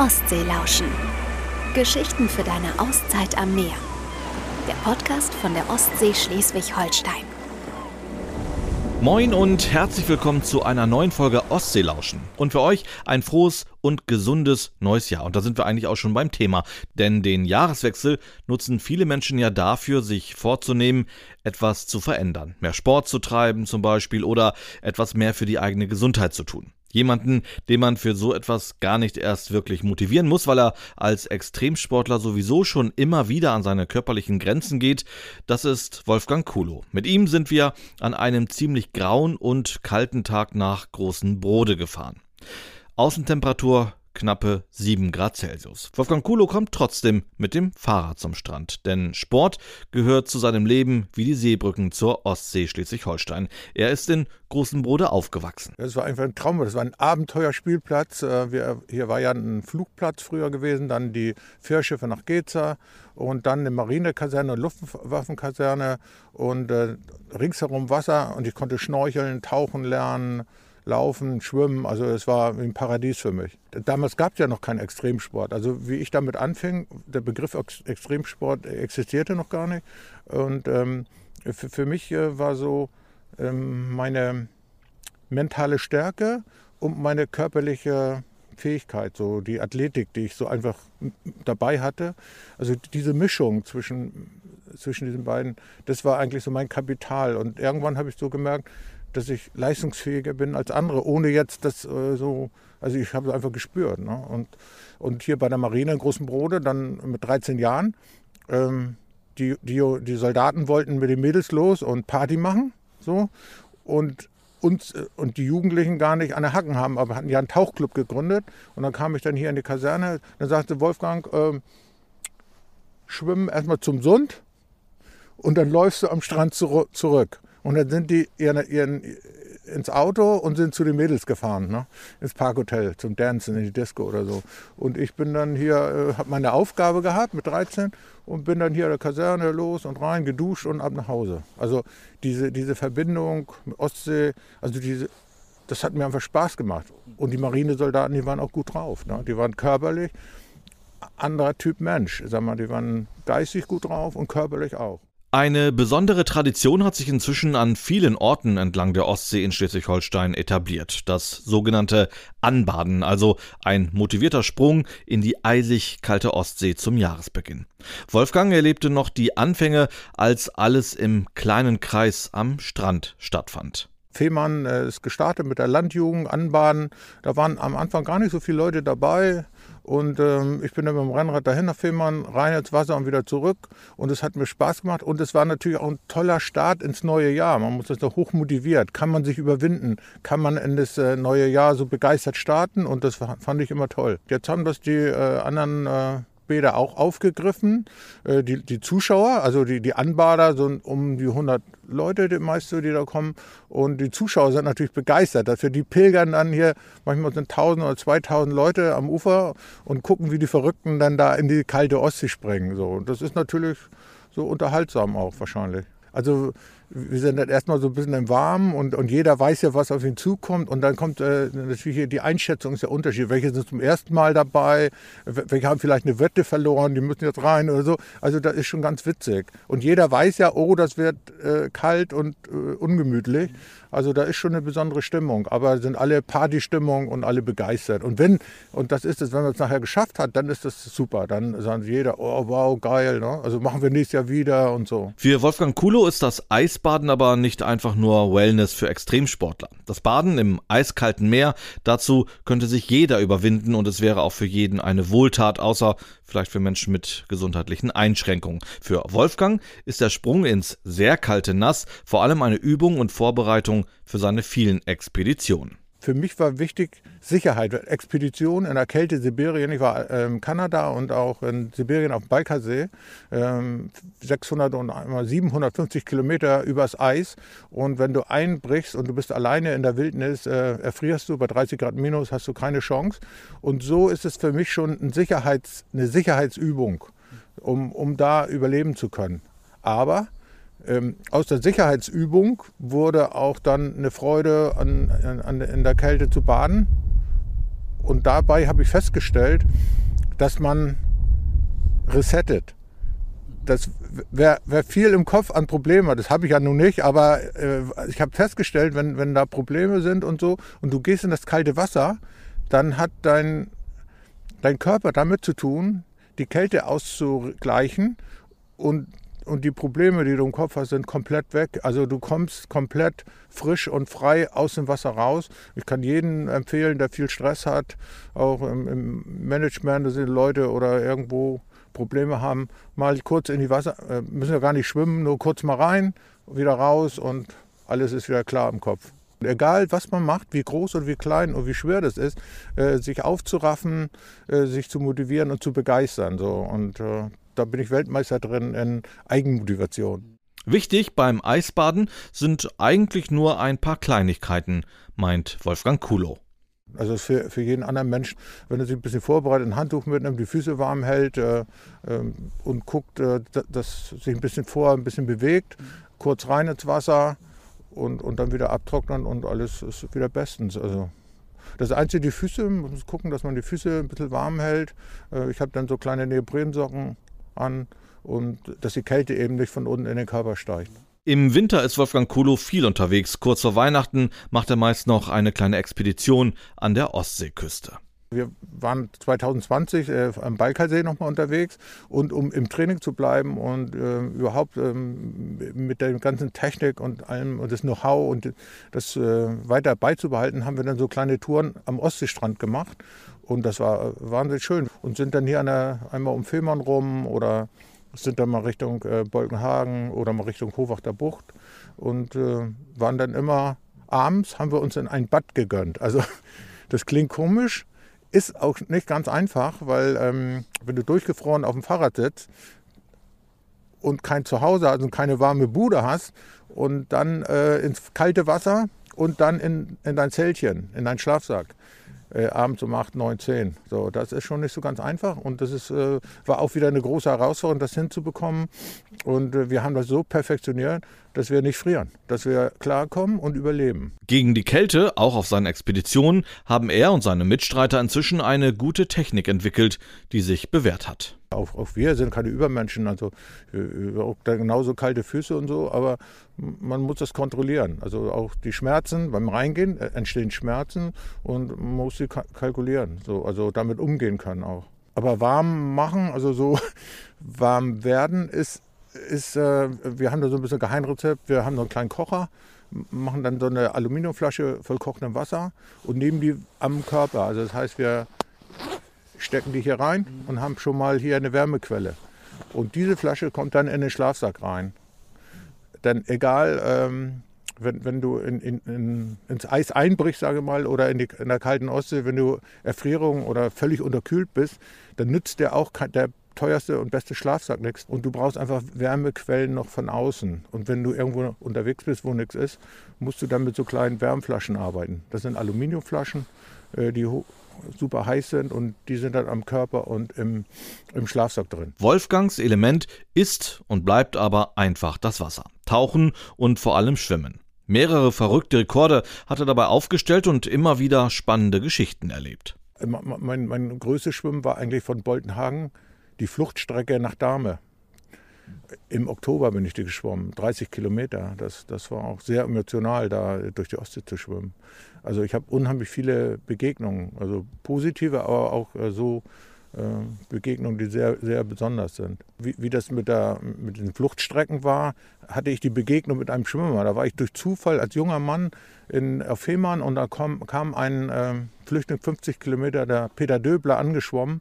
Ostsee lauschen. Geschichten für deine Auszeit am Meer. Der Podcast von der Ostsee Schleswig-Holstein. Moin und herzlich willkommen zu einer neuen Folge Ostseelauschen. Und für euch ein frohes und gesundes neues Jahr. Und da sind wir eigentlich auch schon beim Thema. Denn den Jahreswechsel nutzen viele Menschen ja dafür, sich vorzunehmen, etwas zu verändern. Mehr Sport zu treiben zum Beispiel oder etwas mehr für die eigene Gesundheit zu tun. Jemanden, den man für so etwas gar nicht erst wirklich motivieren muss, weil er als Extremsportler sowieso schon immer wieder an seine körperlichen Grenzen geht, das ist Wolfgang Kulo. Mit ihm sind wir an einem ziemlich grauen und kalten Tag nach Großen Brode gefahren. Außentemperatur knappe 7 Grad Celsius. Wolfgang Kulo kommt trotzdem mit dem Fahrrad zum Strand, denn Sport gehört zu seinem Leben wie die Seebrücken zur Ostsee Schleswig-Holstein. Er ist in Großen Brode aufgewachsen. Das war einfach ein Traum, das war ein Abenteuerspielplatz. Äh, hier war ja ein Flugplatz früher gewesen, dann die Fährschiffe nach Geza und dann eine Marinekaserne, Luftwaffenkaserne und äh, ringsherum Wasser und ich konnte schnorcheln, tauchen lernen, Laufen, Schwimmen, also es war ein Paradies für mich. Damals gab es ja noch keinen Extremsport. Also wie ich damit anfing, der Begriff Extremsport existierte noch gar nicht. Und ähm, für, für, mich äh, war so ähm, meine mentale Stärke und meine körperliche Fähigkeit, so die Athletik, die ich so einfach dabei hatte. Also diese Mischung zwischen, zwischen diesen beiden, das war eigentlich so mein Kapital. Und irgendwann habe ich so gemerkt, dass ich leistungsfähiger bin als andere, ohne jetzt das äh, so, also ich habe es einfach gespürt. Ne? Und, und hier bei der Marine in Großen Brode, dann mit 13 Jahren, ähm, die, die, die Soldaten wollten mit den Mädels los und Party machen, so, und uns äh, und die Jugendlichen gar nicht an der Hacken haben, aber hatten ja einen Tauchclub gegründet. Und dann kam ich dann hier in die Kaserne, dann sagte Wolfgang, äh, schwimmen erstmal zum Sund und dann läufst du am Strand zurück. Und dann sind die ihren, ihren, ins Auto und sind zu den Mädels gefahren, ne? ins Parkhotel zum Dancen, in die Disco oder so. Und ich bin dann hier, äh, habe meine Aufgabe gehabt mit 13 und bin dann hier in der Kaserne los und rein, geduscht und ab nach Hause. Also diese, diese Verbindung mit Ostsee, also diese, das hat mir einfach Spaß gemacht. Und die Marinesoldaten, die waren auch gut drauf. Ne? Die waren körperlich anderer Typ Mensch. Sag mal, die waren geistig gut drauf und körperlich auch. Eine besondere Tradition hat sich inzwischen an vielen Orten entlang der Ostsee in Schleswig-Holstein etabliert. Das sogenannte Anbaden, also ein motivierter Sprung in die eisig kalte Ostsee zum Jahresbeginn. Wolfgang erlebte noch die Anfänge, als alles im kleinen Kreis am Strand stattfand. Fehmarn äh, ist gestartet mit der Landjugend, Anbaden. Da waren am Anfang gar nicht so viele Leute dabei. Und ähm, ich bin dann mit dem Rennrad dahin nach Fehmarn, rein ins Wasser und wieder zurück. Und es hat mir Spaß gemacht. Und es war natürlich auch ein toller Start ins neue Jahr. Man muss das da hoch motiviert. Kann man sich überwinden? Kann man in das äh, neue Jahr so begeistert starten? Und das fand ich immer toll. Jetzt haben das die äh, anderen äh, später auch aufgegriffen. Äh, die, die Zuschauer, also die, die Anbader, so um die 100 Leute, die meiste, die da kommen. Und die Zuschauer sind natürlich begeistert dafür. Die pilgern dann hier, manchmal sind 1000 oder 2000 Leute am Ufer und gucken, wie die Verrückten dann da in die kalte Ostsee springen. So. Und das ist natürlich so unterhaltsam auch wahrscheinlich. Also wir sind dann erstmal so ein bisschen im Warmen und, und jeder weiß ja, was auf ihn zukommt. Und dann kommt äh, natürlich die Einschätzung ist der Unterschied. Welche sind zum ersten Mal dabei? Welche haben vielleicht eine Wette verloren, die müssen jetzt rein oder so. Also das ist schon ganz witzig. Und jeder weiß ja, oh, das wird äh, kalt und äh, ungemütlich. Also da ist schon eine besondere Stimmung. Aber sind alle Partystimmung und alle begeistert. Und wenn, und das ist es, wenn man es nachher geschafft hat, dann ist das super. Dann sagen jeder, oh wow, geil. Ne? Also machen wir nächstes Jahr wieder und so. Für Wolfgang Kulo ist das Eis Eisbaden aber nicht einfach nur Wellness für Extremsportler. Das Baden im eiskalten Meer, dazu könnte sich jeder überwinden und es wäre auch für jeden eine Wohltat, außer vielleicht für Menschen mit gesundheitlichen Einschränkungen. Für Wolfgang ist der Sprung ins sehr kalte Nass vor allem eine Übung und Vorbereitung für seine vielen Expeditionen. Für mich war wichtig Sicherheit. Expedition in der Kälte Sibirien. Ich war in ähm, Kanada und auch in Sibirien auf dem Balkarsee. Ähm, 600 und 750 Kilometer übers Eis. Und wenn du einbrichst und du bist alleine in der Wildnis, äh, erfrierst du bei 30 Grad minus, hast du keine Chance. Und so ist es für mich schon ein Sicherheits-, eine Sicherheitsübung, um, um da überleben zu können. Aber ähm, aus der Sicherheitsübung wurde auch dann eine Freude an, an, in der Kälte zu baden. Und Und dabei habe ich festgestellt, dass man resettet. Das wer, wer viel im Kopf an Problemen hat, das habe ich ja nun nicht, aber äh, ich habe festgestellt, wenn, wenn da Probleme sind und so und du gehst in das kalte Wasser, dann hat dein, dein Körper damit zu tun, die Kälte auszugleichen und und die Probleme, die du im Kopf hast, sind komplett weg. Also du kommst komplett frisch und frei aus dem Wasser raus. Ich kann jedem empfehlen, der viel Stress hat, auch im, im Management, sind Leute oder irgendwo Probleme haben, mal kurz in die Wasser, äh, müssen ja gar nicht schwimmen, nur kurz mal rein, wieder raus und alles ist wieder klar im Kopf. Egal, was man macht, wie groß und wie klein und wie schwer das ist, äh, sich aufzuraffen, äh, sich zu motivieren und zu begeistern. So. Und äh, da bin ich Weltmeister drin in Eigenmotivation. Wichtig beim Eisbaden sind eigentlich nur ein paar Kleinigkeiten, meint Wolfgang Kulo. Also für, für jeden anderen Menschen, wenn er sich ein bisschen vorbereitet, ein Handtuch mitnimmt, die Füße warm hält äh, äh, und guckt, äh, dass sich ein bisschen vor, ein bisschen bewegt, kurz rein ins Wasser und, und dann wieder abtrocknen und alles ist wieder bestens. Also das Einzige, die Füße, man muss gucken, dass man die Füße ein bisschen warm hält. Äh, ich habe dann so kleine Neoprensocken an und dass die Kälte eben nicht von unten in den Körper steigt. Im Winter ist Wolfgang Kulo viel unterwegs. Kurz vor Weihnachten macht er meist noch eine kleine Expedition an der Ostseeküste. Wir waren 2020 äh, am Baikalsee nochmal unterwegs und um im Training zu bleiben und äh, überhaupt ähm, mit der ganzen Technik und allem und das Know-how und das äh, weiter beizubehalten, haben wir dann so kleine Touren am Ostseestrand gemacht und das war wahnsinnig schön. Und sind dann hier der, einmal um Fehmarn rum oder sind dann mal Richtung äh, Bolkenhagen oder mal Richtung Howachter Bucht. Und äh, waren dann immer abends, haben wir uns in ein Bad gegönnt. Also das klingt komisch, ist auch nicht ganz einfach, weil ähm, wenn du durchgefroren auf dem Fahrrad sitzt und kein Zuhause, also keine warme Bude hast und dann äh, ins kalte Wasser und dann in, in dein Zeltchen, in deinen Schlafsack äh, abends um 8, 9, 10. So, das ist schon nicht so ganz einfach und das ist, äh, war auch wieder eine große Herausforderung, das hinzubekommen. Und äh, wir haben das so perfektioniert, dass wir nicht frieren, dass wir klarkommen und überleben. Gegen die Kälte, auch auf seinen Expeditionen, haben er und seine Mitstreiter inzwischen eine gute Technik entwickelt, die sich bewährt hat. Auch, auch wir sind keine Übermenschen, also äh, genauso kalte Füße und so, aber man muss das kontrollieren. Also auch die Schmerzen beim Reingehen äh, entstehen Schmerzen und man muss sie kalkulieren, so, also damit umgehen können auch. Aber warm machen, also so warm werden ist, ist äh, wir haben da so ein bisschen Geheimrezept, wir haben so einen kleinen Kocher, machen dann so eine Aluminiumflasche voll kochendem Wasser und nehmen die am Körper. Also das heißt, wir stecken die hier rein und haben schon mal hier eine Wärmequelle. Und diese Flasche kommt dann in den Schlafsack rein. Denn egal, ähm, wenn, wenn du in, in, in, ins Eis einbrichst, sage mal, oder in, die, in der kalten Ostsee, wenn du Erfrierung oder völlig unterkühlt bist, dann nützt der auch der teuerste und beste Schlafsack nichts. Und du brauchst einfach Wärmequellen noch von außen. Und wenn du irgendwo unterwegs bist, wo nichts ist, musst du dann mit so kleinen Wärmflaschen arbeiten. Das sind Aluminiumflaschen, äh, die super heiß sind und die sind dann am Körper und im, im Schlafsack drin. Wolfgangs Element ist und bleibt aber einfach das Wasser. Tauchen und vor allem Schwimmen. Mehrere verrückte Rekorde hat er dabei aufgestellt und immer wieder spannende Geschichten erlebt. Mein, mein größtes Schwimmen war eigentlich von Boltenhagen die Fluchtstrecke nach Dahme. Im Oktober bin ich die geschwommen, 30 Kilometer. Das, das war auch sehr emotional, da durch die Ostsee zu schwimmen. Also ich habe unheimlich viele Begegnungen, also positive, aber auch äh, so äh, Begegnungen, die sehr, sehr besonders sind. Wie, wie das mit, der, mit den Fluchtstrecken war, hatte ich die Begegnung mit einem Schwimmer. Da war ich durch Zufall als junger Mann in, auf Fehmarn und da kam, kam ein äh, Flüchtling 50 Kilometer, der Peter Döbler, angeschwommen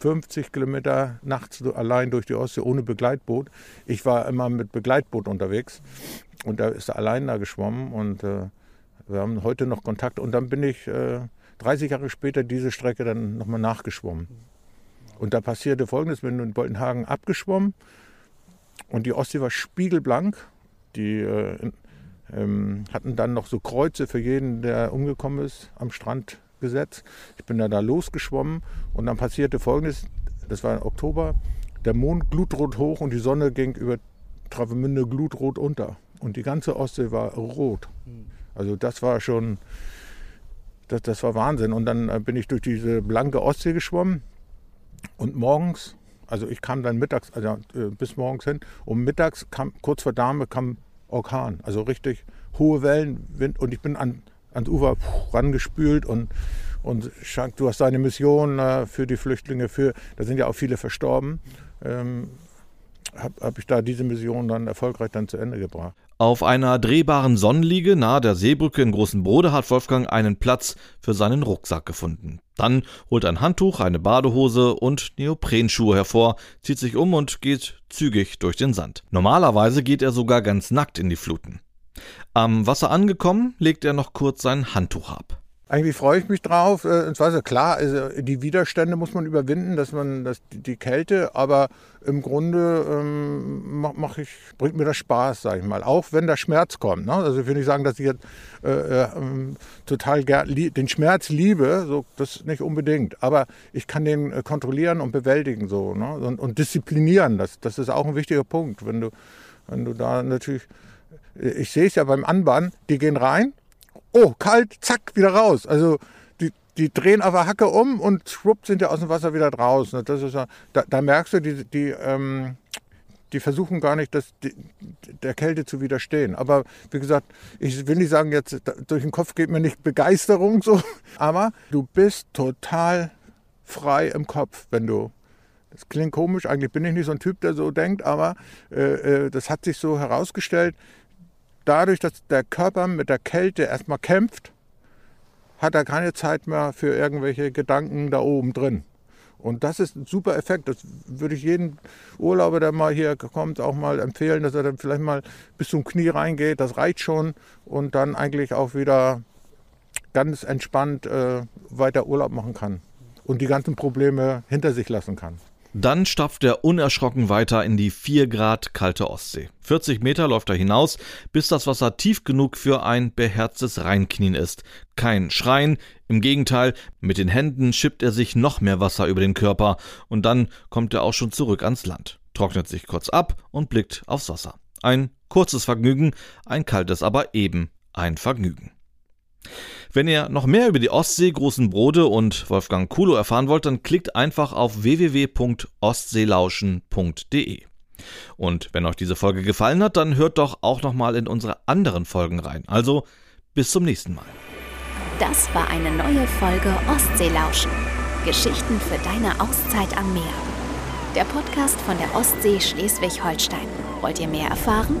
50 Kilometer nachts allein durch die Ostsee ohne Begleitboot. Ich war immer mit Begleitboot unterwegs und da ist er allein da geschwommen und äh, wir haben heute noch Kontakt und dann bin ich äh, 30 Jahre später diese Strecke dann nochmal nachgeschwommen. Und da passierte folgendes, wenn du in Boltenhagen abgeschwommen und die Ostsee war spiegelblank, die äh, ähm, hatten dann noch so Kreuze für jeden, der umgekommen ist am Strand gesetzt. Ich bin dann da losgeschwommen und dann passierte Folgendes, das war im Oktober, der Mond glutrot hoch und die Sonne ging über Travemünde glutrot unter. Und die ganze Ostsee war rot. Also das war schon das, das war Wahnsinn. Und dann äh, bin ich durch diese blanke Ostsee geschwommen und morgens, also ich kam dann mittags, also äh, bis morgens hin, und mittags kam, kurz vor Dame kam Orkan, also richtig hohe Wellen, Wind und ich bin an, ans Ufer rangespült und, und du hast deine Mission äh, für die Flüchtlinge, für, da sind ja auch viele verstorben. Ähm, habe hab ich da diese Mission dann erfolgreich dann zu Ende gebracht. Auf einer drehbaren Sonnenliege nahe der Seebrücke in Großen Brode hat Wolfgang einen Platz für seinen Rucksack gefunden. Dann holt ein Handtuch, eine Badehose und Neoprenschuhe hervor, zieht sich um und geht zügig durch den Sand. Normalerweise geht er sogar ganz nackt in die Fluten. Am Wasser angekommen, legt er noch kurz sein Handtuch ab. Eigentlich freue ich mich drauf. Äh, zwar ist klar, also die Widerstände muss man überwinden, dass man das, die Kälte, aber im Grunde ähm, mach ich, bringt mir das Spaß, sage ich mal. Auch wenn der Schmerz kommt. Ne? Also ich will nicht sagen, dass ich jetzt äh, äh, ähm, total den Schmerz liebe, so, das nicht unbedingt. Aber ich kann den äh, kontrollieren und bewältigen so, ne? und, und disziplinieren. Das, das ist auch ein wichtiger Punkt. Wenn du, wenn du da natürlich, ich sehe es ja beim Anbahnen, die gehen rein oh, kalt, zack, wieder raus. Also die, die drehen auf der Hacke um und schwupp sind ja aus dem Wasser wieder draußen. Das ist, da, da merkst du, die, die, ähm, die versuchen gar nicht, das, die, der Kälte zu widerstehen. Aber wie gesagt, ich will nicht sagen, jetzt durch den Kopf geht mir nicht Begeisterung so, aber du bist total frei im Kopf, wenn du das klingt komisch, eigentlich bin ich nicht so ein Typ, der so denkt, aber äh, äh das hat sich so herausgestellt, dadurch, dass der Körper mit der Kälte erstmal kämpft, hat er keine Zeit mehr für irgendwelche Gedanken da oben drin. Und das ist ein super Effekt. Das würde ich jedem Urlauber, der mal hier kommt, auch mal empfehlen, dass er dann vielleicht mal bis zum Knie reingeht. Das reicht schon. Und dann eigentlich auch wieder ganz entspannt äh, weiter Urlaub machen kann. Und die ganzen Probleme hinter sich lassen kann. Dann stapft er unerschrocken weiter in die 4 Grad kalte Ostsee. 40 Meter läuft er hinaus, bis das Wasser tief genug für ein beherztes Reinknien ist. Kein Schreien, im Gegenteil, mit den Händen schippt er sich noch mehr Wasser über den Körper und dann kommt er auch schon zurück ans Land, trocknet sich kurz ab und blickt aufs Wasser. Ein kurzes Vergnügen, ein kaltes aber eben ein Vergnügen. Wenn ihr noch mehr über die Ostsee, Großen Brode und Wolfgang Kulo erfahren wollt, dann klickt einfach auf www.ostseelauschen.de. Und wenn euch diese Folge gefallen hat, dann hört doch auch noch mal in unsere anderen Folgen rein. Also bis zum nächsten Mal. Das war eine neue Folge Ostseelauschen. Geschichten für deine Auszeit am Meer. Der Podcast von der Ostsee Schleswig-Holstein. Wollt ihr mehr erfahren?